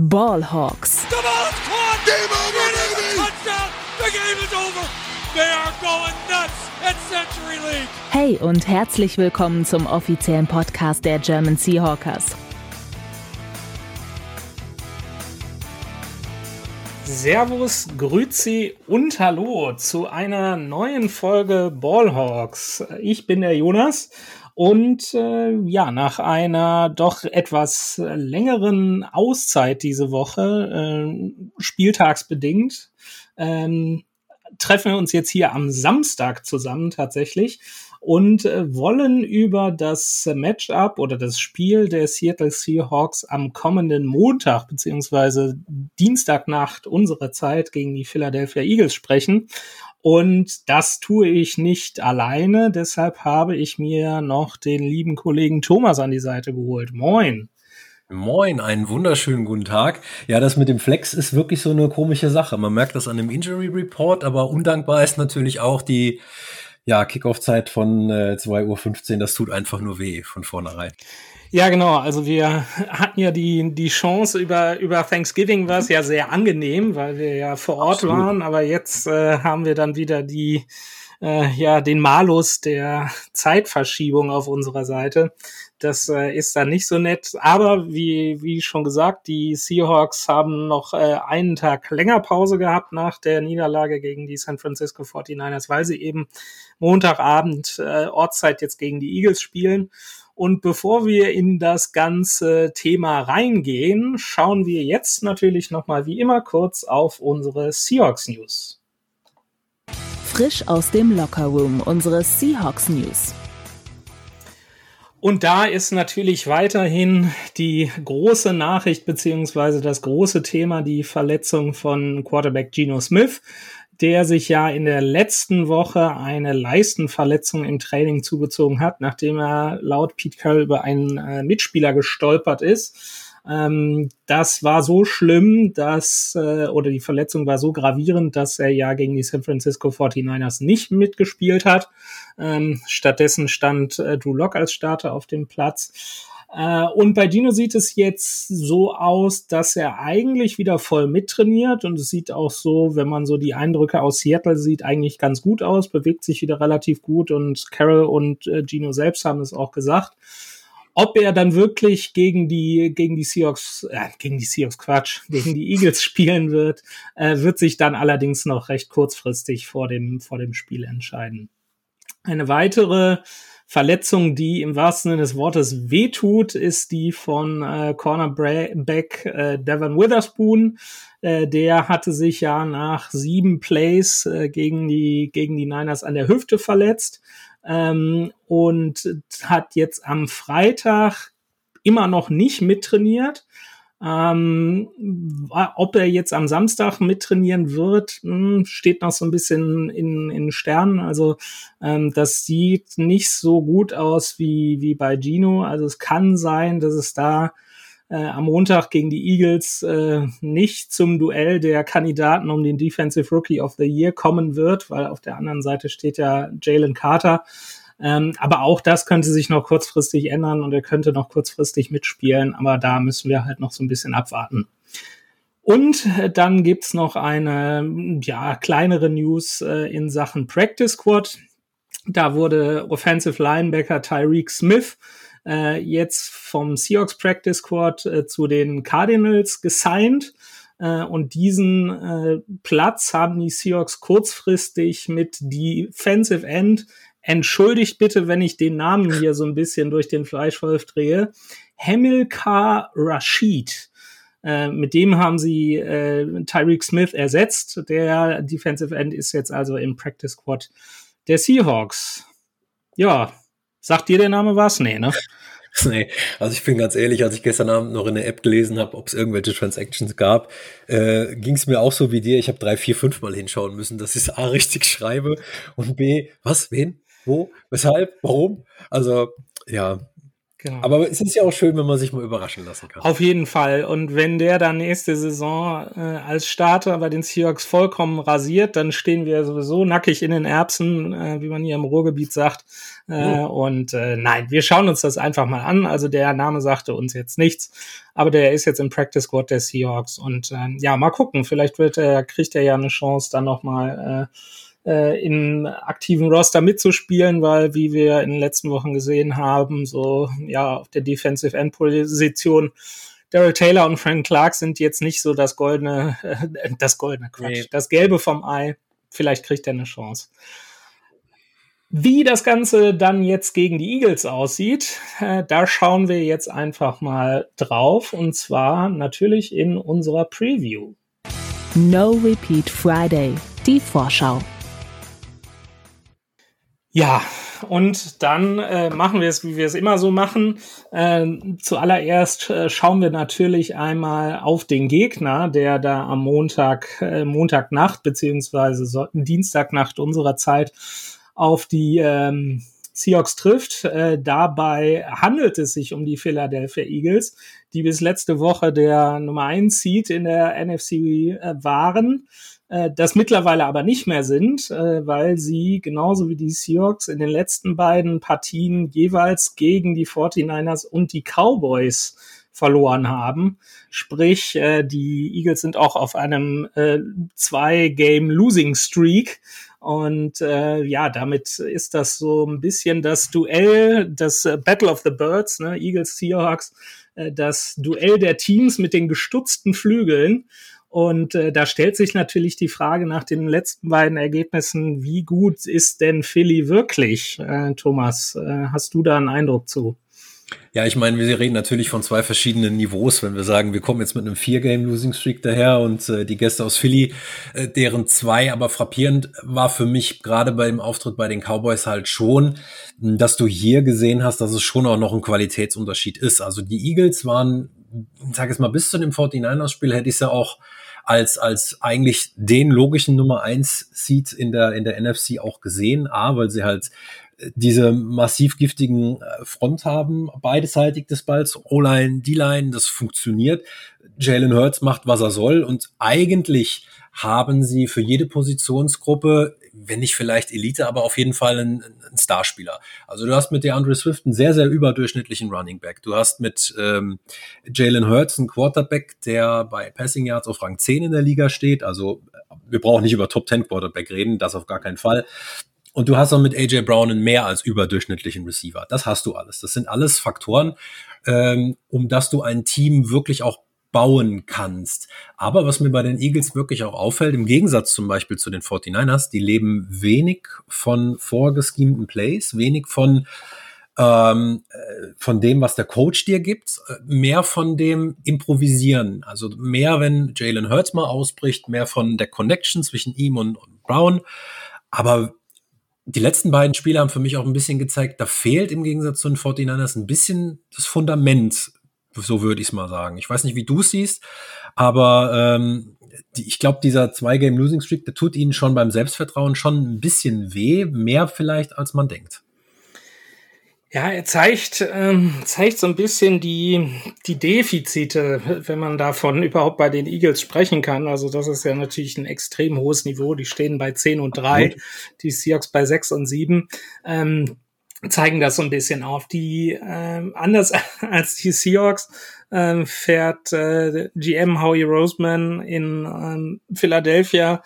Ballhawks. Hey und herzlich willkommen zum offiziellen Podcast der German Seahawkers. Servus, Grüezi und Hallo zu einer neuen Folge Ballhawks. Ich bin der Jonas und äh, ja, nach einer doch etwas längeren Auszeit diese Woche, äh, spieltagsbedingt, ähm, treffen wir uns jetzt hier am Samstag zusammen tatsächlich und äh, wollen über das Matchup oder das Spiel der Seattle Seahawks am kommenden Montag beziehungsweise Dienstagnacht unserer Zeit gegen die Philadelphia Eagles sprechen. Und das tue ich nicht alleine. Deshalb habe ich mir noch den lieben Kollegen Thomas an die Seite geholt. Moin. Moin, einen wunderschönen guten Tag. Ja, das mit dem Flex ist wirklich so eine komische Sache. Man merkt das an dem Injury Report, aber undankbar ist natürlich auch die ja, Kickoff-Zeit von äh, 2.15 Uhr. Das tut einfach nur weh von vornherein. Ja, genau. Also wir hatten ja die, die Chance über, über Thanksgiving war es ja sehr angenehm, weil wir ja vor Ort Absolut. waren. Aber jetzt äh, haben wir dann wieder die, äh, ja, den Malus der Zeitverschiebung auf unserer Seite. Das äh, ist dann nicht so nett. Aber wie, wie schon gesagt, die Seahawks haben noch äh, einen Tag länger Pause gehabt nach der Niederlage gegen die San Francisco 49ers, weil sie eben Montagabend äh, Ortszeit jetzt gegen die Eagles spielen. Und bevor wir in das ganze Thema reingehen, schauen wir jetzt natürlich nochmal wie immer kurz auf unsere Seahawks News. Frisch aus dem Lockerroom, unsere Seahawks News. Und da ist natürlich weiterhin die große Nachricht beziehungsweise das große Thema die Verletzung von Quarterback Geno Smith der sich ja in der letzten Woche eine Leistenverletzung im Training zugezogen hat, nachdem er laut Pete Carroll über einen äh, Mitspieler gestolpert ist. Ähm, das war so schlimm, dass, äh, oder die Verletzung war so gravierend, dass er ja gegen die San Francisco 49ers nicht mitgespielt hat. Ähm, stattdessen stand äh, Drew Lock als Starter auf dem Platz. Äh, und bei Dino sieht es jetzt so aus, dass er eigentlich wieder voll mittrainiert und es sieht auch so, wenn man so die Eindrücke aus Seattle sieht, eigentlich ganz gut aus, bewegt sich wieder relativ gut und Carol und äh, Gino selbst haben es auch gesagt. Ob er dann wirklich gegen die gegen die Seahawks äh, gegen die Seahawks Quatsch gegen die Eagles spielen wird, äh, wird sich dann allerdings noch recht kurzfristig vor dem vor dem Spiel entscheiden. Eine weitere Verletzung, die im wahrsten Sinne des Wortes wehtut, ist die von äh, Cornerback äh, Devon Witherspoon. Äh, der hatte sich ja nach sieben Plays äh, gegen die gegen die Niners an der Hüfte verletzt ähm, und hat jetzt am Freitag immer noch nicht mittrainiert. Ähm, ob er jetzt am Samstag mittrainieren wird, hm, steht noch so ein bisschen in, in Sternen. Also ähm, das sieht nicht so gut aus wie, wie bei Gino. Also es kann sein, dass es da äh, am Montag gegen die Eagles äh, nicht zum Duell der Kandidaten um den Defensive Rookie of the Year kommen wird, weil auf der anderen Seite steht ja Jalen Carter. Ähm, aber auch das könnte sich noch kurzfristig ändern und er könnte noch kurzfristig mitspielen. Aber da müssen wir halt noch so ein bisschen abwarten. Und dann gibt's noch eine ja, kleinere News äh, in Sachen Practice Squad. Da wurde Offensive Linebacker Tyreek Smith äh, jetzt vom Seahawks Practice Squad äh, zu den Cardinals gesigned. Äh, und diesen äh, Platz haben die Seahawks kurzfristig mit Defensive End entschuldigt bitte, wenn ich den Namen hier so ein bisschen durch den Fleischwolf drehe. Hamilcar Rashid. Äh, mit dem haben sie äh, Tyreek Smith ersetzt. Der Defensive End ist jetzt also im Practice Squad der Seahawks. Ja, sagt dir der Name was? Nee, ne? Nee, also ich bin ganz ehrlich, als ich gestern Abend noch in der App gelesen habe, ob es irgendwelche Transactions gab, äh, ging es mir auch so wie dir. Ich habe drei, vier, fünf Mal hinschauen müssen, dass ich es A richtig schreibe und B, was, wen? Wo? Weshalb? Warum? Also, ja, Genau. Aber es ist ja auch schön, wenn man sich mal überraschen lassen kann. Auf jeden Fall. Und wenn der dann nächste Saison äh, als Starter bei den Seahawks vollkommen rasiert, dann stehen wir sowieso nackig in den Erbsen, äh, wie man hier im Ruhrgebiet sagt. Äh, oh. Und äh, nein, wir schauen uns das einfach mal an. Also der Name sagte uns jetzt nichts, aber der ist jetzt im Practice Squad der Seahawks. Und äh, ja, mal gucken. Vielleicht wird er, kriegt er ja eine Chance, dann noch mal äh, äh, im aktiven Roster mitzuspielen, weil, wie wir in den letzten Wochen gesehen haben, so ja auf der Defensive End Position Daryl Taylor und Frank Clark sind jetzt nicht so das goldene, äh, das goldene Quatsch, nee. das Gelbe vom Ei. Vielleicht kriegt er eine Chance. Wie das Ganze dann jetzt gegen die Eagles aussieht, äh, da schauen wir jetzt einfach mal drauf und zwar natürlich in unserer Preview. No Repeat Friday, die Vorschau. Ja, und dann äh, machen wir es, wie wir es immer so machen. Äh, zuallererst äh, schauen wir natürlich einmal auf den Gegner, der da am Montag, äh, Montagnacht beziehungsweise so, Dienstagnacht unserer Zeit auf die ähm, Seahawks trifft. Äh, dabei handelt es sich um die Philadelphia Eagles, die bis letzte Woche der Nummer 1 Seed in der NFC äh, waren äh, das mittlerweile aber nicht mehr sind, äh, weil sie genauso wie die Seahawks in den letzten beiden Partien jeweils gegen die 49ers und die Cowboys verloren haben. Sprich, äh, die Eagles sind auch auf einem äh, Zwei-Game-Losing-Streak. Und äh, ja, damit ist das so ein bisschen das Duell, das äh, Battle of the Birds, ne, Eagles, Seahawks, äh, das Duell der Teams mit den gestutzten Flügeln. Und äh, da stellt sich natürlich die Frage nach den letzten beiden Ergebnissen, wie gut ist denn Philly wirklich? Äh, Thomas, äh, hast du da einen Eindruck zu? Ja, ich meine, wir reden natürlich von zwei verschiedenen Niveaus, wenn wir sagen, wir kommen jetzt mit einem Vier-Game-Losing-Streak daher und äh, die Gäste aus Philly, äh, deren zwei aber frappierend war für mich gerade beim Auftritt bei den Cowboys halt schon, dass du hier gesehen hast, dass es schon auch noch ein Qualitätsunterschied ist. Also die Eagles waren, sag es mal, bis zu dem 49ers-Spiel hätte ich es ja auch als, als eigentlich den logischen Nummer eins Seed in der, in der NFC auch gesehen. A, weil sie halt äh, diese massiv giftigen äh, Front haben, beideseitig des Balls, O-Line, D-Line, das funktioniert. Jalen Hurts macht, was er soll und eigentlich haben sie für jede Positionsgruppe wenn nicht vielleicht Elite, aber auf jeden Fall ein, ein Starspieler. Also du hast mit der Andre Swift einen sehr, sehr überdurchschnittlichen Running Back. Du hast mit ähm, Jalen Hurts einen Quarterback, der bei Passing Yards auf Rang 10 in der Liga steht. Also wir brauchen nicht über Top 10 Quarterback reden, das auf gar keinen Fall. Und du hast auch mit AJ Brown einen mehr als überdurchschnittlichen Receiver. Das hast du alles. Das sind alles Faktoren, ähm, um dass du ein Team wirklich auch bauen kannst. Aber was mir bei den Eagles wirklich auch auffällt, im Gegensatz zum Beispiel zu den 49ers, die leben wenig von vorgeschemten Plays, wenig von ähm, äh, von dem, was der Coach dir gibt, äh, mehr von dem Improvisieren. Also mehr, wenn Jalen Hurts mal ausbricht, mehr von der Connection zwischen ihm und, und Brown. Aber die letzten beiden Spiele haben für mich auch ein bisschen gezeigt, da fehlt im Gegensatz zu den 49ers ein bisschen das Fundament so würde ich es mal sagen. Ich weiß nicht, wie du es siehst, aber ähm, die, ich glaube, dieser Zwei-Game-Losing-Streak, der tut ihnen schon beim Selbstvertrauen schon ein bisschen weh, mehr vielleicht, als man denkt. Ja, er zeigt, ähm, zeigt so ein bisschen die, die Defizite, wenn man davon überhaupt bei den Eagles sprechen kann. Also das ist ja natürlich ein extrem hohes Niveau. Die stehen bei 10 und 3, Gut. die Seahawks bei 6 und 7. Ähm, zeigen das so ein bisschen auf. Die ähm, anders als die Seahawks ähm, fährt äh, GM Howie Roseman in ähm, Philadelphia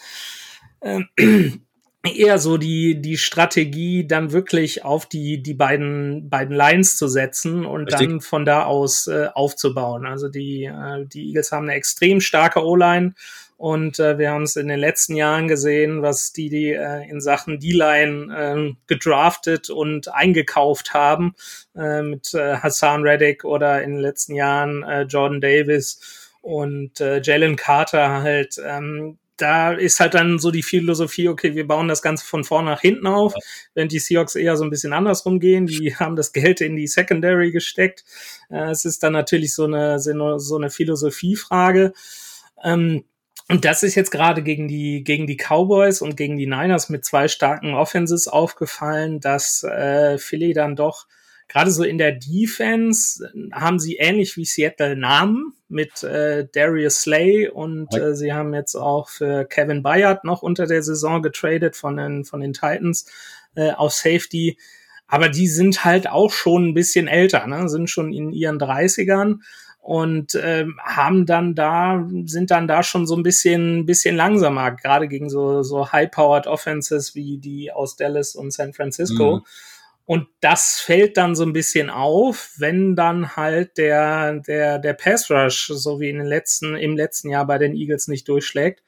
ähm, eher so die die Strategie dann wirklich auf die die beiden beiden Lines zu setzen und Richtig. dann von da aus äh, aufzubauen. Also die äh, die Eagles haben eine extrem starke O-Line und äh, wir haben es in den letzten Jahren gesehen, was die, die äh, in Sachen D-Line äh, gedraftet und eingekauft haben äh, mit äh, Hassan Reddick oder in den letzten Jahren äh, Jordan Davis und äh, Jalen Carter halt. Ähm, da ist halt dann so die Philosophie, okay, wir bauen das Ganze von vorn nach hinten auf, während die Seahawks eher so ein bisschen andersrum gehen. Die haben das Geld in die Secondary gesteckt. Äh, es ist dann natürlich so eine, so eine Philosophiefrage. Ähm, und das ist jetzt gerade gegen die, gegen die Cowboys und gegen die Niners mit zwei starken Offenses aufgefallen, dass äh, Philly dann doch gerade so in der Defense haben sie ähnlich wie Seattle Namen mit äh, Darius Slay und äh, sie haben jetzt auch für Kevin Bayard noch unter der Saison getradet von den, von den Titans äh, auf Safety. Aber die sind halt auch schon ein bisschen älter, ne? sind schon in ihren 30ern und ähm, haben dann da sind dann da schon so ein bisschen bisschen langsamer gerade gegen so so high powered Offenses wie die aus Dallas und San Francisco mhm. und das fällt dann so ein bisschen auf wenn dann halt der der der Pass Rush so wie in den letzten im letzten Jahr bei den Eagles nicht durchschlägt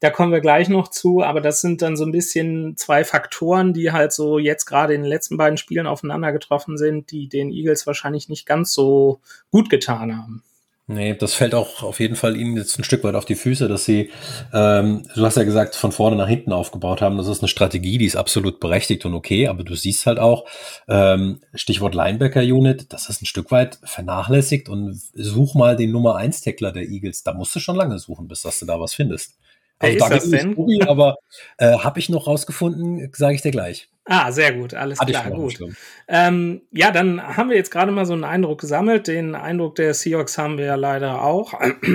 da kommen wir gleich noch zu, aber das sind dann so ein bisschen zwei Faktoren, die halt so jetzt gerade in den letzten beiden Spielen aufeinander getroffen sind, die den Eagles wahrscheinlich nicht ganz so gut getan haben. Nee, das fällt auch auf jeden Fall ihnen jetzt ein Stück weit auf die Füße, dass sie, ähm, du hast ja gesagt, von vorne nach hinten aufgebaut haben. Das ist eine Strategie, die ist absolut berechtigt und okay, aber du siehst halt auch, ähm, Stichwort Linebacker-Unit, das ist ein Stück weit vernachlässigt und such mal den Nummer 1 Tackler der Eagles. Da musst du schon lange suchen, bis dass du da was findest. Wer also ist das denn? Story, aber äh, habe ich noch rausgefunden, sage ich dir gleich. Ah, sehr gut, alles Hatte klar, gut. Ähm, ja, dann haben wir jetzt gerade mal so einen Eindruck gesammelt. Den Eindruck der Seahawks haben wir ja leider auch.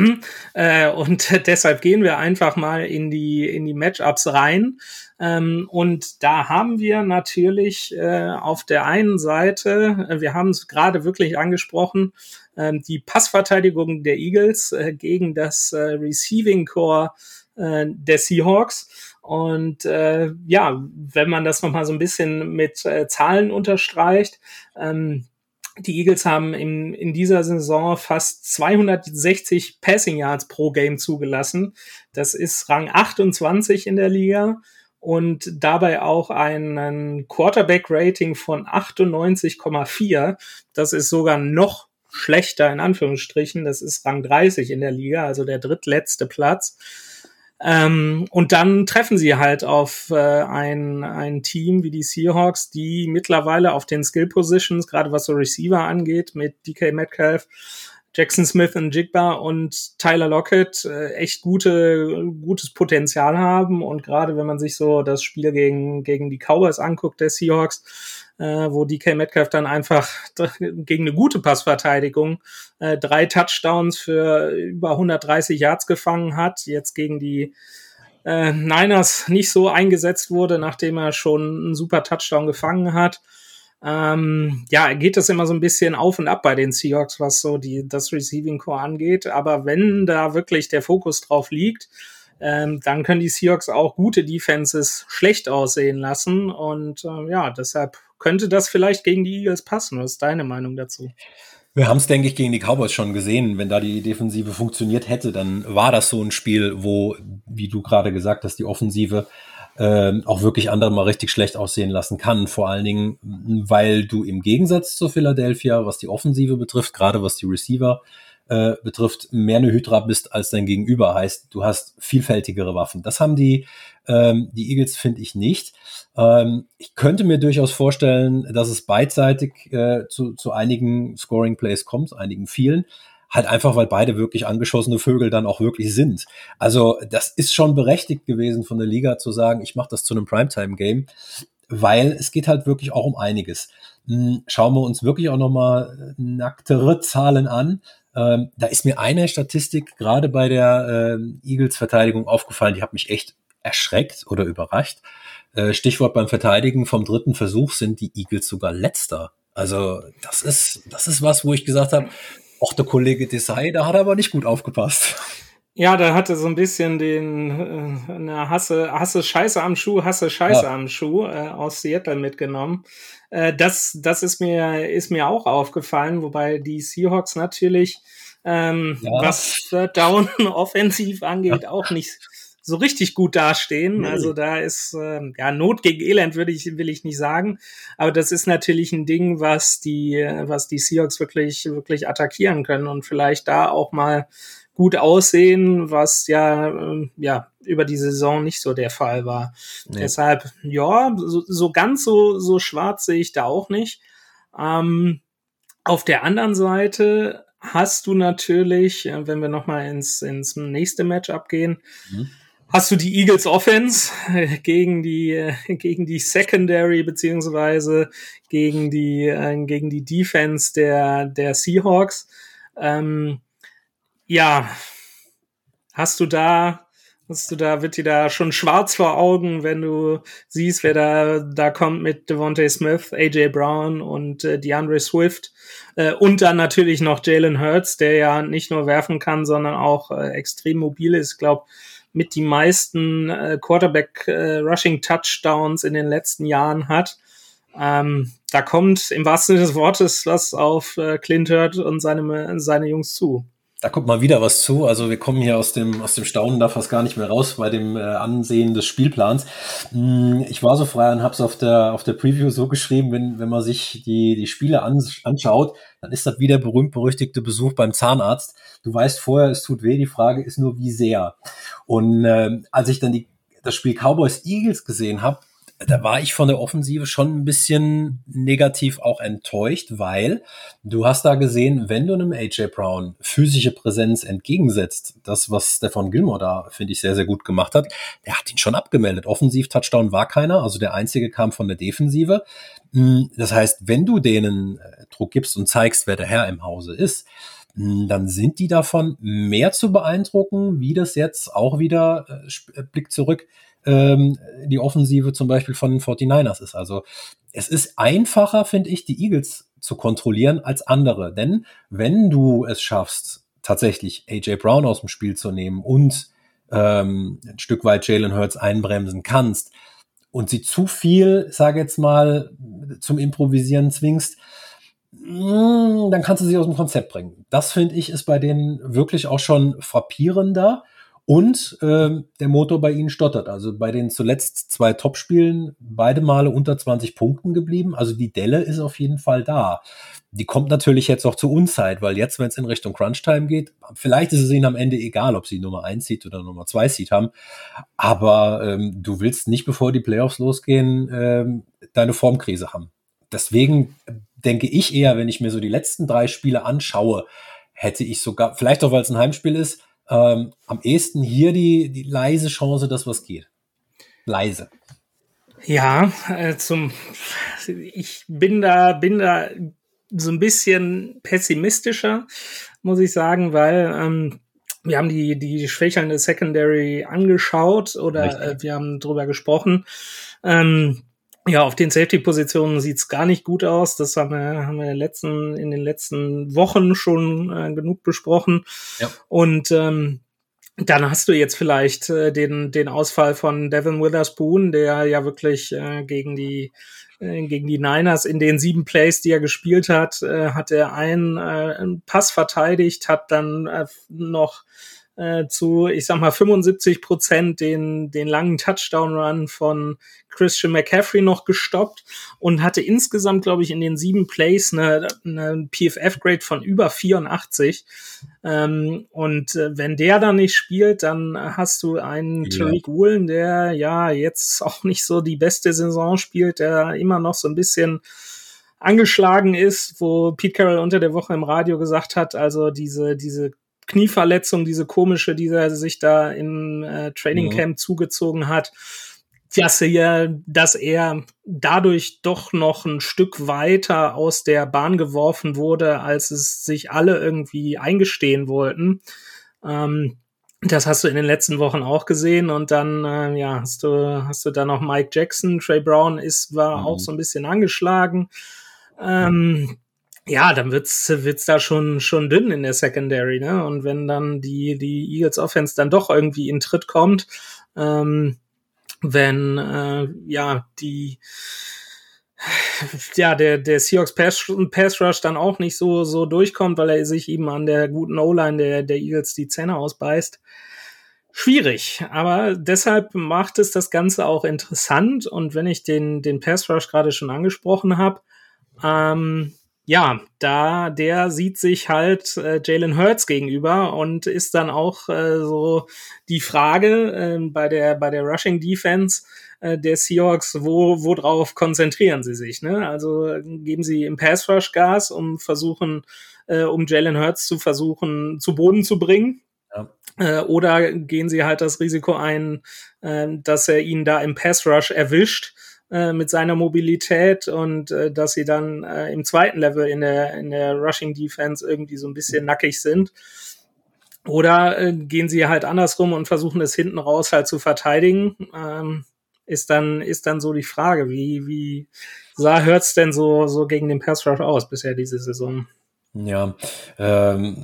äh, und deshalb gehen wir einfach mal in die, in die Matchups rein. Ähm, und da haben wir natürlich äh, auf der einen Seite, äh, wir haben es gerade wirklich angesprochen, äh, die Passverteidigung der Eagles äh, gegen das äh, Receiving Core äh, der Seahawks. Und äh, ja, wenn man das nochmal so ein bisschen mit äh, Zahlen unterstreicht, ähm, die Eagles haben in, in dieser Saison fast 260 Passing Yards pro Game zugelassen. Das ist Rang 28 in der Liga und dabei auch ein Quarterback-Rating von 98,4. Das ist sogar noch schlechter in Anführungsstrichen. Das ist Rang 30 in der Liga, also der drittletzte Platz. Ähm, und dann treffen sie halt auf äh, ein, ein Team wie die Seahawks, die mittlerweile auf den Skill Positions, gerade was so Receiver angeht, mit DK Metcalf, Jackson Smith und Jigba und Tyler Lockett äh, echt gute, gutes Potenzial haben. Und gerade wenn man sich so das Spiel gegen, gegen die Cowboys anguckt, der Seahawks, äh, wo DK Metcalf dann einfach gegen eine gute Passverteidigung äh, drei Touchdowns für über 130 Yards gefangen hat, jetzt gegen die äh, Niners nicht so eingesetzt wurde, nachdem er schon einen super Touchdown gefangen hat ähm, ja, geht das immer so ein bisschen auf und ab bei den Seahawks, was so die, das Receiving Core angeht. Aber wenn da wirklich der Fokus drauf liegt, ähm, dann können die Seahawks auch gute Defenses schlecht aussehen lassen. Und äh, ja, deshalb könnte das vielleicht gegen die Eagles passen. Was ist deine Meinung dazu? Wir haben es, denke ich, gegen die Cowboys schon gesehen. Wenn da die Defensive funktioniert hätte, dann war das so ein Spiel, wo, wie du gerade gesagt hast, die Offensive äh, auch wirklich andere mal richtig schlecht aussehen lassen kann. Vor allen Dingen, weil du im Gegensatz zu Philadelphia, was die Offensive betrifft, gerade was die Receiver äh, betrifft, mehr eine Hydra bist als dein Gegenüber. Heißt, du hast vielfältigere Waffen. Das haben die, ähm, die Eagles, finde ich nicht. Ähm, ich könnte mir durchaus vorstellen, dass es beidseitig äh, zu, zu einigen Scoring Plays kommt, einigen vielen. Halt einfach, weil beide wirklich angeschossene Vögel dann auch wirklich sind. Also das ist schon berechtigt gewesen von der Liga zu sagen, ich mache das zu einem Primetime-Game, weil es geht halt wirklich auch um einiges. Hm, schauen wir uns wirklich auch nochmal nacktere Zahlen an. Ähm, da ist mir eine Statistik gerade bei der äh, Eagles-Verteidigung aufgefallen, die hat mich echt erschreckt oder überrascht. Äh, Stichwort beim Verteidigen vom dritten Versuch sind die Eagles sogar letzter. Also das ist, das ist was, wo ich gesagt habe, auch der Kollege Desai, da hat er aber nicht gut aufgepasst. Ja, da hatte so ein bisschen den äh, eine Hasse, Hasse Scheiße am Schuh, Hasse Scheiße ja. am Schuh äh, aus Seattle mitgenommen. Äh, das, das ist mir, ist mir auch aufgefallen, wobei die Seahawks natürlich, ähm, ja. was Down offensiv angeht, ja. auch nicht so richtig gut dastehen. Nee. Also da ist äh, ja Not gegen Elend würde ich will ich nicht sagen, aber das ist natürlich ein Ding, was die was die Seahawks wirklich wirklich attackieren können und vielleicht da auch mal gut aussehen, was ja äh, ja über die Saison nicht so der Fall war. Nee. Deshalb ja so, so ganz so so schwarz sehe ich da auch nicht. Ähm, auf der anderen Seite hast du natürlich, äh, wenn wir noch mal ins ins nächste Matchup gehen. Mhm hast du die Eagles Offense gegen die äh, gegen die Secondary beziehungsweise gegen die äh, gegen die Defense der der Seahawks. Ähm, ja, hast du da hast du da wird dir da schon schwarz vor Augen, wenn du siehst, wer da da kommt mit Devontae Smith, AJ Brown und äh, DeAndre Swift äh, und dann natürlich noch Jalen Hurts, der ja nicht nur werfen kann, sondern auch äh, extrem mobil ist. Ich glaube mit die meisten äh, Quarterback-Rushing-Touchdowns äh, in den letzten Jahren hat. Ähm, da kommt im wahrsten Sinne des Wortes was auf äh, Clint Hurt und seine, seine Jungs zu. Da kommt mal wieder was zu. Also wir kommen hier aus dem, aus dem Staunen da fast gar nicht mehr raus bei dem äh, Ansehen des Spielplans. Hm, ich war so frei und habe es auf der, auf der Preview so geschrieben, wenn, wenn man sich die, die Spiele anschaut, dann ist das wieder berühmt-berüchtigte Besuch beim Zahnarzt. Du weißt vorher, es tut weh, die Frage ist nur, wie sehr. Und äh, als ich dann die, das Spiel Cowboys Eagles gesehen habe, da war ich von der Offensive schon ein bisschen negativ auch enttäuscht, weil du hast da gesehen, wenn du einem AJ Brown physische Präsenz entgegensetzt, das, was Stefan Gilmore da, finde ich, sehr, sehr gut gemacht hat, der hat ihn schon abgemeldet. Offensiv-Touchdown war keiner, also der einzige kam von der Defensive. Hm, das heißt, wenn du denen äh, Druck gibst und zeigst, wer der Herr im Hause ist, hm, dann sind die davon mehr zu beeindrucken, wie das jetzt auch wieder äh, äh Blick zurück ähm, die Offensive zum Beispiel von den 49ers ist. Also es ist einfacher, finde ich, die Eagles zu kontrollieren als andere. Denn wenn du es schaffst, tatsächlich AJ Brown aus dem Spiel zu nehmen und ähm, ein Stück weit Jalen Hurts einbremsen kannst und sie zu viel, sage jetzt mal, zum Improvisieren zwingst, mm, dann kannst du sie aus dem Konzept bringen. Das finde ich ist bei denen wirklich auch schon frappierender. Und ähm, der Motor bei ihnen stottert. Also bei den zuletzt zwei Topspielen beide Male unter 20 Punkten geblieben. Also die Delle ist auf jeden Fall da. Die kommt natürlich jetzt auch zur Unzeit, weil jetzt, wenn es in Richtung Crunch-Time geht, vielleicht ist es ihnen am Ende egal, ob sie Nummer 1 Seed oder Nummer 2 Seed haben. Aber ähm, du willst nicht, bevor die Playoffs losgehen, ähm, deine Formkrise haben. Deswegen denke ich eher, wenn ich mir so die letzten drei Spiele anschaue, hätte ich sogar, vielleicht auch weil es ein Heimspiel ist, ähm, am ehesten hier die, die leise Chance, dass was geht. Leise. Ja, äh, zum, ich bin da, bin da so ein bisschen pessimistischer, muss ich sagen, weil ähm, wir haben die, die schwächelnde Secondary angeschaut oder äh, wir haben drüber gesprochen. Ähm, ja, auf den Safety-Positionen sieht's gar nicht gut aus. Das haben wir, haben wir in, den letzten, in den letzten Wochen schon äh, genug besprochen. Ja. Und ähm, dann hast du jetzt vielleicht äh, den, den Ausfall von Devin Witherspoon, der ja wirklich äh, gegen die äh, gegen die Niners in den sieben Plays, die er gespielt hat, äh, hat er einen, äh, einen Pass verteidigt, hat dann äh, noch äh, zu, ich sag mal, 75 Prozent den, den langen Touchdown-Run von Christian McCaffrey noch gestoppt und hatte insgesamt, glaube ich, in den sieben Plays eine, eine PFF-Grade von über 84. Ähm, und äh, wenn der dann nicht spielt, dann hast du einen ja. Tariq Woolen, der ja jetzt auch nicht so die beste Saison spielt, der immer noch so ein bisschen angeschlagen ist, wo Pete Carroll unter der Woche im Radio gesagt hat, also diese, diese Knieverletzung, diese komische, die er sich da im äh, Training Camp mhm. zugezogen hat, dass er, dass er dadurch doch noch ein Stück weiter aus der Bahn geworfen wurde, als es sich alle irgendwie eingestehen wollten. Ähm, das hast du in den letzten Wochen auch gesehen und dann äh, ja hast du hast du dann noch Mike Jackson, Trey Brown ist war mhm. auch so ein bisschen angeschlagen. Ähm, ja, dann wird's wird's da schon schon dünn in der Secondary, ne? Und wenn dann die die Eagles Offense dann doch irgendwie in Tritt kommt, ähm, wenn äh, ja die ja der der Seahawks Pass, Pass Rush dann auch nicht so so durchkommt, weil er sich eben an der guten O-Line der der Eagles die Zähne ausbeißt. Schwierig, aber deshalb macht es das Ganze auch interessant und wenn ich den den Pass Rush gerade schon angesprochen habe, ähm, ja, da der sieht sich halt äh, Jalen Hurts gegenüber und ist dann auch äh, so die Frage äh, bei der bei der Rushing Defense äh, der Seahawks, wo worauf konzentrieren sie sich? Ne? Also geben sie im Pass Rush Gas, um versuchen, äh, um Jalen Hurts zu versuchen zu Boden zu bringen. Ja. Äh, oder gehen sie halt das Risiko ein, äh, dass er ihn da im Pass Rush erwischt äh, mit seiner Mobilität und äh, dass sie dann äh, im zweiten Level in der, in der Rushing Defense irgendwie so ein bisschen nackig sind. Oder äh, gehen sie halt andersrum und versuchen es hinten raus halt zu verteidigen. Ähm, ist dann, ist dann so die Frage, wie, wie sah hört's denn so, so gegen den Pass Rush aus bisher diese Saison? Ja, ähm,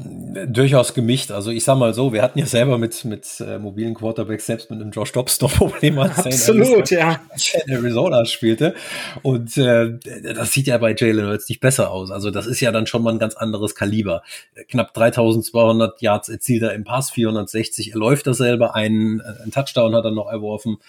durchaus gemischt. Also ich sag mal so, wir hatten ja selber mit mit äh, mobilen Quarterbacks selbst mit einem Josh Dobbs noch Probleme, als Absolut, ja. in Arizona spielte. Und äh, das sieht ja bei Jalen Hurts nicht besser aus. Also das ist ja dann schon mal ein ganz anderes Kaliber. Knapp 3200 Yards erzielt er im Pass, 460. Er läuft er selber, einen, einen Touchdown hat er noch erworfen.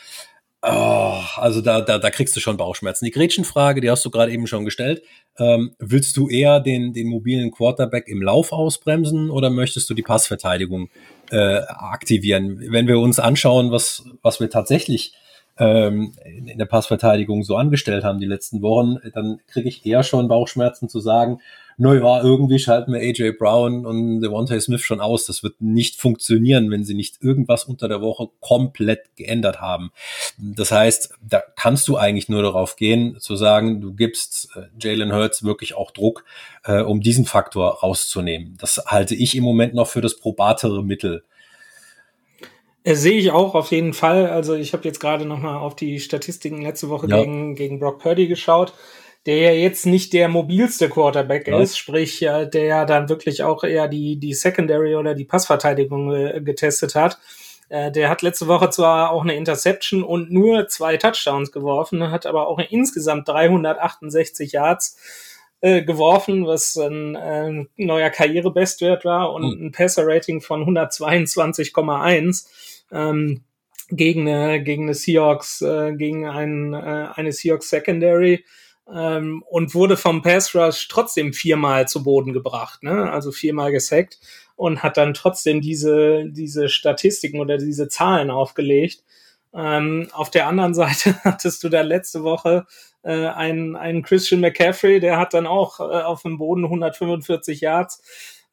Oh, also da, da, da kriegst du schon Bauchschmerzen. Die Gretchenfrage, die hast du gerade eben schon gestellt. Ähm, willst du eher den, den mobilen Quarterback im Lauf ausbremsen oder möchtest du die Passverteidigung äh, aktivieren? Wenn wir uns anschauen, was, was wir tatsächlich ähm, in der Passverteidigung so angestellt haben die letzten Wochen, dann kriege ich eher schon Bauchschmerzen zu sagen, naja, irgendwie schalten wir AJ Brown und Devontae Smith schon aus. Das wird nicht funktionieren, wenn sie nicht irgendwas unter der Woche komplett geändert haben. Das heißt, da kannst du eigentlich nur darauf gehen, zu sagen, du gibst äh, Jalen Hurts wirklich auch Druck, äh, um diesen Faktor rauszunehmen. Das halte ich im Moment noch für das probatere Mittel. Äh, sehe ich auch auf jeden Fall. Also ich habe jetzt gerade noch mal auf die Statistiken letzte Woche ja. gegen, gegen Brock Purdy geschaut der ja jetzt nicht der mobilste Quarterback ja. ist, sprich, der ja dann wirklich auch eher die, die Secondary oder die Passverteidigung äh, getestet hat. Äh, der hat letzte Woche zwar auch eine Interception und nur zwei Touchdowns geworfen, hat aber auch insgesamt 368 Yards äh, geworfen, was ein äh, neuer Karrierebestwert war und mhm. ein Passer-Rating von 122,1. Ähm, gegen eine, gegen eine Seahawks, äh, gegen ein, äh, eine Seahawks Secondary, ähm, und wurde vom Pass Rush trotzdem viermal zu Boden gebracht, ne? also viermal gesackt und hat dann trotzdem diese, diese Statistiken oder diese Zahlen aufgelegt. Ähm, auf der anderen Seite hattest du da letzte Woche äh, einen, einen Christian McCaffrey, der hat dann auch äh, auf dem Boden 145 Yards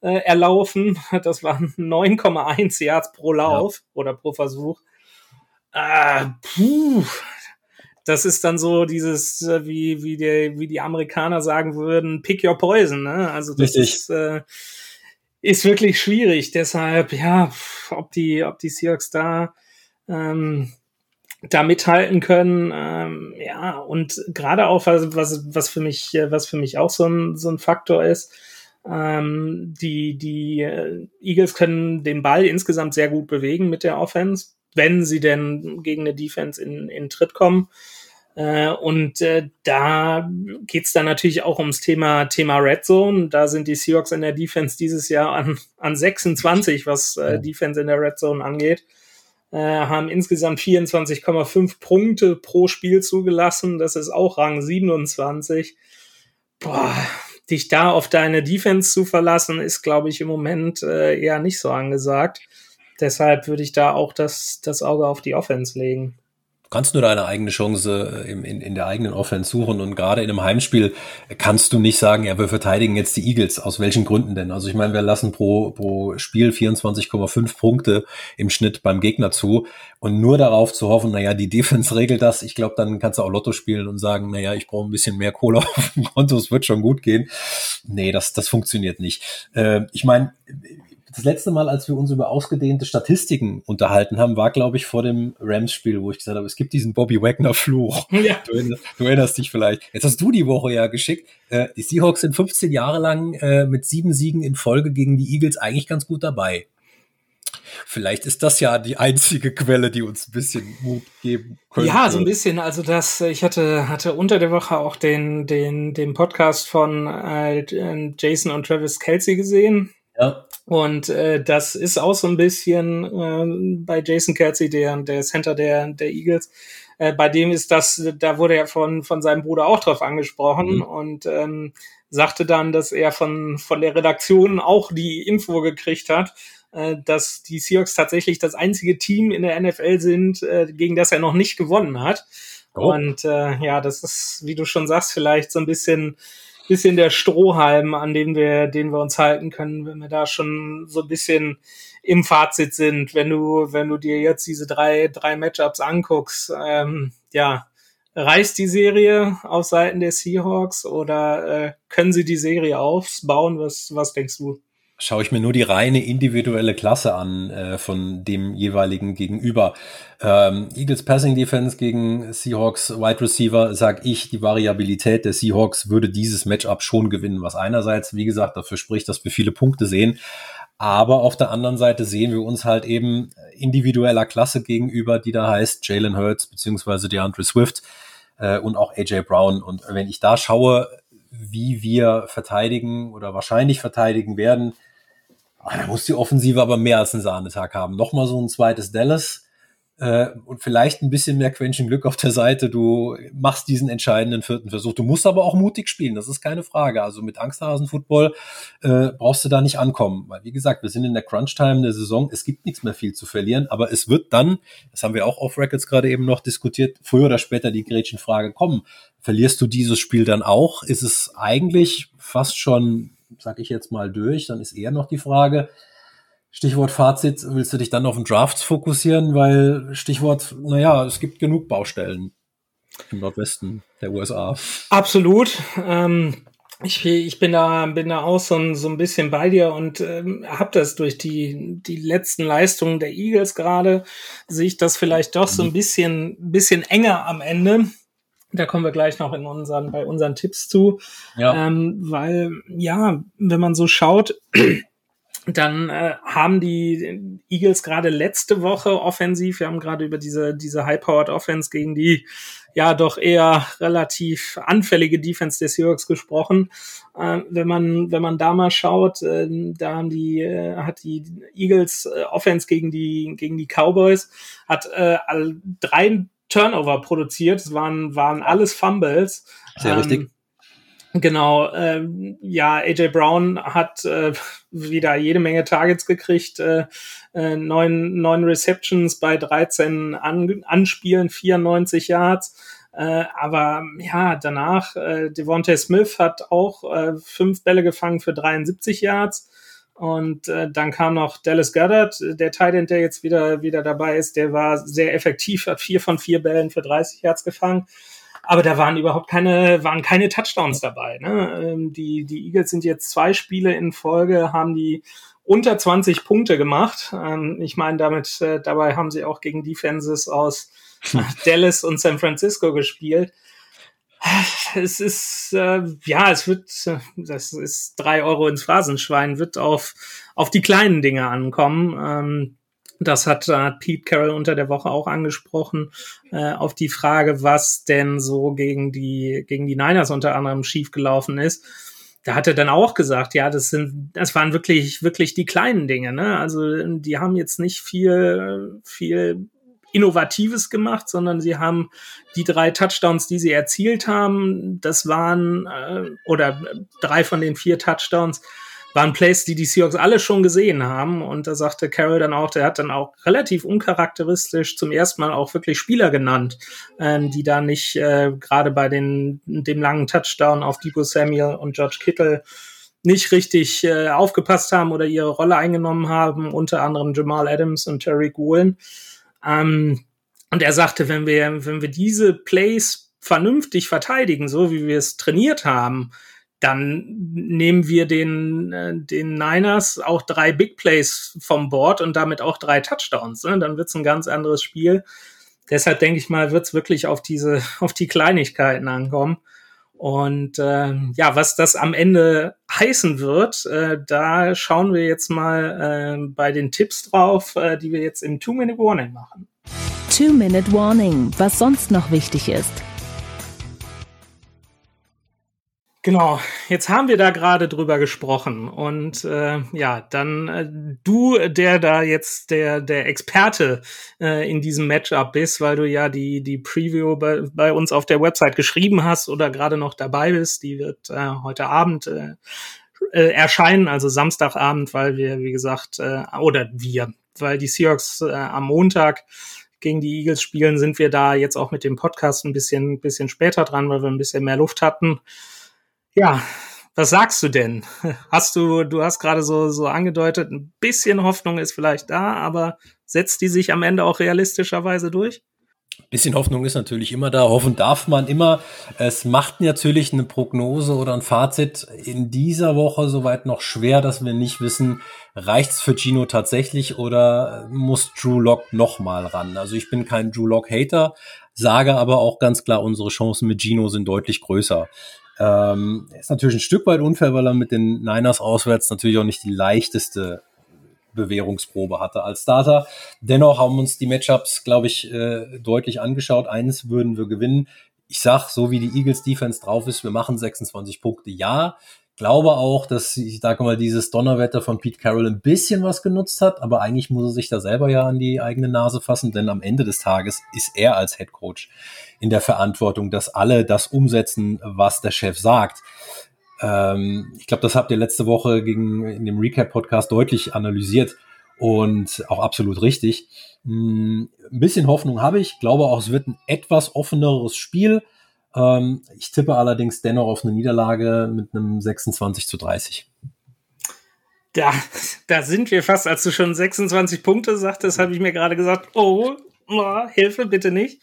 äh, erlaufen. Das waren 9,1 Yards pro Lauf ja. oder pro Versuch. Äh, puh, das ist dann so dieses, äh, wie, wie, der, wie die Amerikaner sagen würden, pick your poison. Ne? Also das Richtig. ist, äh, ist wirklich schwierig. Deshalb, ja, ob die, ob die Seahawks da ähm, da mithalten können, ähm, ja, und gerade auch, was, was, was für mich, was für mich auch so ein, so ein Faktor ist, ähm, die, die äh, Eagles können den Ball insgesamt sehr gut bewegen mit der Offense, wenn sie denn gegen eine Defense in, in Tritt kommen. Äh, und äh, da geht's dann natürlich auch ums Thema, Thema Red Zone. Da sind die Seahawks in der Defense dieses Jahr an, an 26, was äh, Defense in der Red Zone angeht. Äh, haben insgesamt 24,5 Punkte pro Spiel zugelassen. Das ist auch Rang 27. Boah, dich da auf deine Defense zu verlassen, ist, glaube ich, im Moment äh, eher nicht so angesagt. Deshalb würde ich da auch das, das Auge auf die Offense legen. Du kannst nur deine eigene Chance äh, in, in, in der eigenen Offense suchen und gerade in einem Heimspiel kannst du nicht sagen, ja, wir verteidigen jetzt die Eagles. Aus welchen Gründen denn? Also ich meine, wir lassen pro, pro Spiel 24,5 Punkte im Schnitt beim Gegner zu und nur darauf zu hoffen, naja, die Defense regelt das. Ich glaube, dann kannst du auch Lotto spielen und sagen, naja, ich brauche ein bisschen mehr Kohle auf dem Konto, es wird schon gut gehen. Nee, das, das funktioniert nicht. Äh, ich meine, das letzte Mal, als wir uns über ausgedehnte Statistiken unterhalten haben, war, glaube ich, vor dem Rams-Spiel, wo ich gesagt habe, es gibt diesen Bobby Wagner-Fluch. Ja. Du, du, erinnerst dich vielleicht. Jetzt hast du die Woche ja geschickt. Äh, die Seahawks sind 15 Jahre lang äh, mit sieben Siegen in Folge gegen die Eagles eigentlich ganz gut dabei. Vielleicht ist das ja die einzige Quelle, die uns ein bisschen Mut geben könnte. Ja, so ein bisschen. Also das, ich hatte, hatte unter der Woche auch den, den, den Podcast von äh, Jason und Travis Kelsey gesehen. Ja. Und äh, das ist auch so ein bisschen äh, bei Jason Kelsey, der, der Center der, der Eagles. Äh, bei dem ist das, da wurde er von, von seinem Bruder auch drauf angesprochen mhm. und ähm, sagte dann, dass er von, von der Redaktion auch die Info gekriegt hat, äh, dass die Seahawks tatsächlich das einzige Team in der NFL sind, äh, gegen das er noch nicht gewonnen hat. Oh. Und äh, ja, das ist, wie du schon sagst, vielleicht so ein bisschen bisschen der Strohhalm, an dem wir, den wir uns halten können, wenn wir da schon so ein bisschen im Fazit sind, wenn du, wenn du dir jetzt diese drei, drei Matchups anguckst. Ähm, ja, reißt die Serie auf Seiten der Seahawks oder äh, können sie die Serie aufbauen? Was, was denkst du? Schaue ich mir nur die reine individuelle Klasse an äh, von dem jeweiligen Gegenüber. Ähm, Eagles Passing Defense gegen Seahawks Wide Receiver, sag ich, die Variabilität der Seahawks würde dieses Matchup schon gewinnen, was einerseits, wie gesagt, dafür spricht, dass wir viele Punkte sehen. Aber auf der anderen Seite sehen wir uns halt eben individueller Klasse gegenüber, die da heißt Jalen Hurts beziehungsweise DeAndre Swift äh, und auch AJ Brown. Und wenn ich da schaue, wie wir verteidigen oder wahrscheinlich verteidigen werden, Ah, da muss die Offensive aber mehr als einen Sahnetag haben. Nochmal so ein zweites Dallas äh, und vielleicht ein bisschen mehr Quäntchen Glück auf der Seite. Du machst diesen entscheidenden vierten Versuch. Du musst aber auch mutig spielen, das ist keine Frage. Also mit Angsthasen-Football äh, brauchst du da nicht ankommen. Weil, wie gesagt, wir sind in der Crunch-Time der Saison. Es gibt nichts mehr viel zu verlieren, aber es wird dann, das haben wir auch auf Records gerade eben noch diskutiert, früher oder später die Gretchenfrage kommen. Verlierst du dieses Spiel dann auch? Ist es eigentlich fast schon sag ich jetzt mal, durch. Dann ist eher noch die Frage, Stichwort Fazit, willst du dich dann auf den Drafts fokussieren? Weil Stichwort, naja, es gibt genug Baustellen im Nordwesten der USA. Absolut. Ähm, ich, ich bin da, bin da auch so ein, so ein bisschen bei dir und ähm, habe das durch die, die letzten Leistungen der Eagles gerade, sehe ich das vielleicht doch so ein mhm. bisschen, bisschen enger am Ende. Da kommen wir gleich noch in unseren, bei unseren Tipps zu. Ja. Ähm, weil, ja, wenn man so schaut, dann äh, haben die Eagles gerade letzte Woche offensiv, wir haben gerade über diese, diese High-Powered Offense gegen die ja doch eher relativ anfällige Defense des Seahawks gesprochen. Äh, wenn man, wenn man da mal schaut, äh, da haben die, äh, hat die Eagles äh, Offense gegen die, gegen die Cowboys, hat äh, drei Turnover produziert. Es waren, waren alles Fumbles. Sehr ähm, richtig. Genau, ähm, ja, AJ Brown hat äh, wieder jede Menge Targets gekriegt, äh, äh, neun, neun Receptions bei 13 An Anspielen, 94 Yards. Äh, aber ja, danach, äh, Devontae Smith hat auch äh, fünf Bälle gefangen für 73 Yards. Und äh, dann kam noch Dallas Goddard, der Titan, der jetzt wieder, wieder dabei ist, der war sehr effektiv, hat vier von vier Bällen für 30 Yards gefangen. Aber da waren überhaupt keine, waren keine Touchdowns dabei. Ne? Ähm, die, die Eagles sind jetzt zwei Spiele in Folge, haben die unter 20 Punkte gemacht. Ähm, ich meine, damit, äh, dabei haben sie auch gegen Defenses aus Dallas und San Francisco gespielt es ist, äh, ja, es wird, das ist drei Euro ins Phrasenschwein, wird auf, auf die kleinen Dinge ankommen. Ähm, das hat äh, Pete Carroll unter der Woche auch angesprochen, äh, auf die Frage, was denn so gegen die, gegen die Niners unter anderem schiefgelaufen ist. Da hat er dann auch gesagt, ja, das sind, das waren wirklich, wirklich die kleinen Dinge, ne? Also, die haben jetzt nicht viel, viel Innovatives gemacht, sondern sie haben die drei Touchdowns, die sie erzielt haben, das waren, äh, oder drei von den vier Touchdowns, waren Plays, die die Seahawks alle schon gesehen haben. Und da sagte Carroll dann auch, der hat dann auch relativ uncharakteristisch zum ersten Mal auch wirklich Spieler genannt, ähm, die da nicht äh, gerade bei den, dem langen Touchdown auf Debo Samuel und George Kittle nicht richtig äh, aufgepasst haben oder ihre Rolle eingenommen haben, unter anderem Jamal Adams und Terry Woolen. Ähm, und er sagte, wenn wir, wenn wir diese Plays vernünftig verteidigen, so wie wir es trainiert haben, dann nehmen wir den, äh, den Niners auch drei Big Plays vom Board und damit auch drei Touchdowns. Ne? Dann wird's ein ganz anderes Spiel. Deshalb denke ich mal, wird's wirklich auf diese, auf die Kleinigkeiten ankommen. Und äh, ja, was das am Ende heißen wird, äh, da schauen wir jetzt mal äh, bei den Tipps drauf, äh, die wir jetzt im Two-Minute Warning machen. Two-Minute Warning, was sonst noch wichtig ist. Genau, jetzt haben wir da gerade drüber gesprochen und äh, ja, dann äh, du, der da jetzt der der Experte äh, in diesem Matchup bist, weil du ja die die Preview bei, bei uns auf der Website geschrieben hast oder gerade noch dabei bist, die wird äh, heute Abend äh, äh, erscheinen, also Samstagabend, weil wir wie gesagt äh, oder wir, weil die Seahawks äh, am Montag gegen die Eagles spielen, sind wir da jetzt auch mit dem Podcast ein bisschen bisschen später dran, weil wir ein bisschen mehr Luft hatten. Ja, Was sagst du denn? Hast du, du hast gerade so, so angedeutet, ein bisschen Hoffnung ist vielleicht da, aber setzt die sich am Ende auch realistischerweise durch? bisschen Hoffnung ist natürlich immer da. Hoffen darf man immer. Es macht natürlich eine Prognose oder ein Fazit in dieser Woche soweit noch schwer, dass wir nicht wissen, reicht's für Gino tatsächlich oder muss Drew Lock nochmal ran? Also ich bin kein Drew Lock Hater, sage aber auch ganz klar, unsere Chancen mit Gino sind deutlich größer. Ähm, ist natürlich ein Stück weit unfair, weil er mit den Niners auswärts natürlich auch nicht die leichteste Bewährungsprobe hatte als Starter. Dennoch haben uns die Matchups, glaube ich, äh, deutlich angeschaut. Eines würden wir gewinnen. Ich sag, so wie die Eagles Defense drauf ist, wir machen 26 Punkte. Ja, glaube auch, dass ich sage mal dieses Donnerwetter von Pete Carroll ein bisschen was genutzt hat, aber eigentlich muss er sich da selber ja an die eigene Nase fassen, denn am Ende des Tages ist er als Head Coach in der Verantwortung, dass alle das umsetzen, was der Chef sagt. Ähm, ich glaube, das habt ihr letzte Woche gegen, in dem Recap-Podcast deutlich analysiert und auch absolut richtig. Hm, ein bisschen Hoffnung habe ich, glaube auch, es wird ein etwas offeneres Spiel. Ähm, ich tippe allerdings dennoch auf eine Niederlage mit einem 26 zu 30. Da, da sind wir fast, als du schon 26 Punkte sagtest, habe ich mir gerade gesagt, oh, oh, Hilfe, bitte nicht,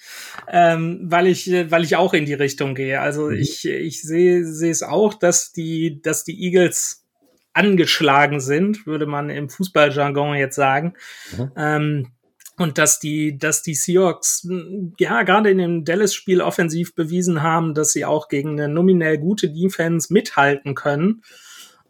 ähm, weil ich, weil ich auch in die Richtung gehe. Also mhm. ich, ich sehe, sehe es auch, dass die, dass die Eagles angeschlagen sind, würde man im Fußballjargon jetzt sagen. Mhm. Ähm, und dass die, dass die Seahawks ja gerade in dem Dallas-Spiel offensiv bewiesen haben, dass sie auch gegen eine nominell gute Defense mithalten können.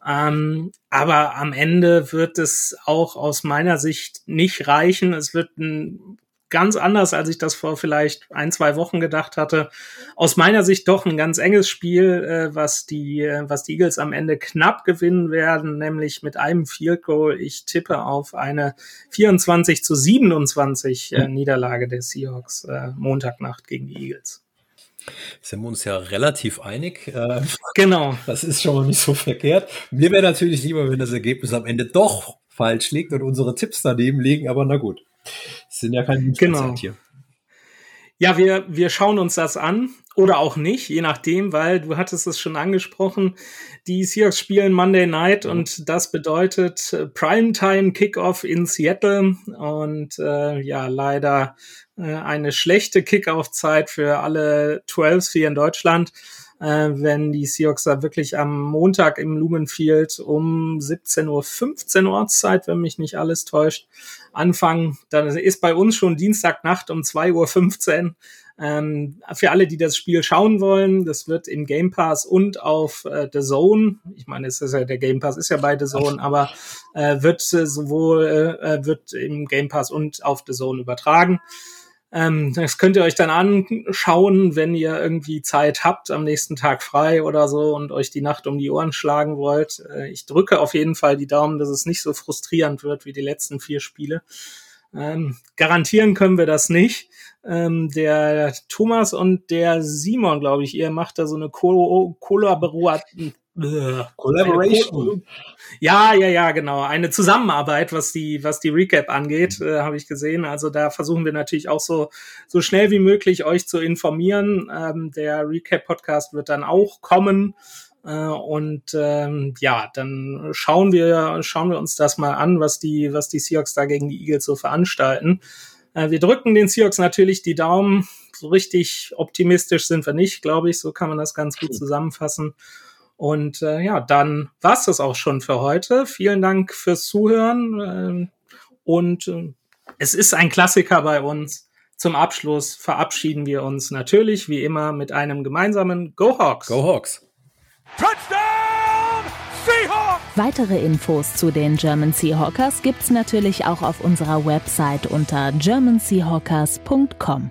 Ähm, aber am Ende wird es auch aus meiner Sicht nicht reichen. Es wird ein ganz anders, als ich das vor vielleicht ein, zwei Wochen gedacht hatte. Aus meiner Sicht doch ein ganz enges Spiel, äh, was die, äh, was die Eagles am Ende knapp gewinnen werden, nämlich mit einem Field Goal. Ich tippe auf eine 24 zu 27 äh, Niederlage der Seahawks äh, Montagnacht gegen die Eagles. Sind wir uns ja relativ einig. Äh, genau. Das ist schon mal nicht so verkehrt. Mir wäre natürlich lieber, wenn das Ergebnis am Ende doch falsch liegt und unsere Tipps daneben liegen, aber na gut. Sind ja keine genau. hier. Ja, wir, wir schauen uns das an oder auch nicht, je nachdem, weil du hattest es schon angesprochen, die Seahawks spielen Monday Night und das bedeutet äh, Primetime Kickoff in Seattle und äh, ja, leider äh, eine schlechte Kickoff-Zeit für alle 12 hier in Deutschland äh, wenn die Seahawks da wirklich am Montag im Lumenfield um 17.15 Uhr Ortszeit, wenn mich nicht alles täuscht, anfangen. Dann ist bei uns schon Dienstagnacht um 2.15 Uhr. Ähm, für alle, die das Spiel schauen wollen, das wird im Game Pass und auf äh, The Zone, ich meine, es ist ja, der Game Pass ist ja bei The Zone, aber äh, wird äh, sowohl äh, wird im Game Pass und auf The Zone übertragen. Ähm, das könnt ihr euch dann anschauen, wenn ihr irgendwie Zeit habt, am nächsten Tag frei oder so und euch die Nacht um die Ohren schlagen wollt. Äh, ich drücke auf jeden Fall die Daumen, dass es nicht so frustrierend wird wie die letzten vier Spiele. Ähm, garantieren können wir das nicht. Ähm, der Thomas und der Simon, glaube ich, ihr macht da so eine Ko Kollaboration Collaboration. Ja, ja, ja, genau. Eine Zusammenarbeit, was die, was die Recap angeht, äh, habe ich gesehen. Also da versuchen wir natürlich auch so, so schnell wie möglich euch zu informieren. Ähm, der Recap-Podcast wird dann auch kommen. Äh, und ähm, ja, dann schauen wir, schauen wir uns das mal an, was die, was die Seahawks da gegen die Eagles so veranstalten. Äh, wir drücken den Seahawks natürlich die Daumen. So richtig optimistisch sind wir nicht, glaube ich. So kann man das ganz gut zusammenfassen. Und äh, ja, dann war's das auch schon für heute. Vielen Dank fürs Zuhören. Äh, und äh, es ist ein Klassiker bei uns. Zum Abschluss verabschieden wir uns natürlich wie immer mit einem gemeinsamen Go Hawks. Go Hawks. Touchdown Seahawks! Weitere Infos zu den German Seahawkers gibt's natürlich auch auf unserer Website unter germanseahawkers.com.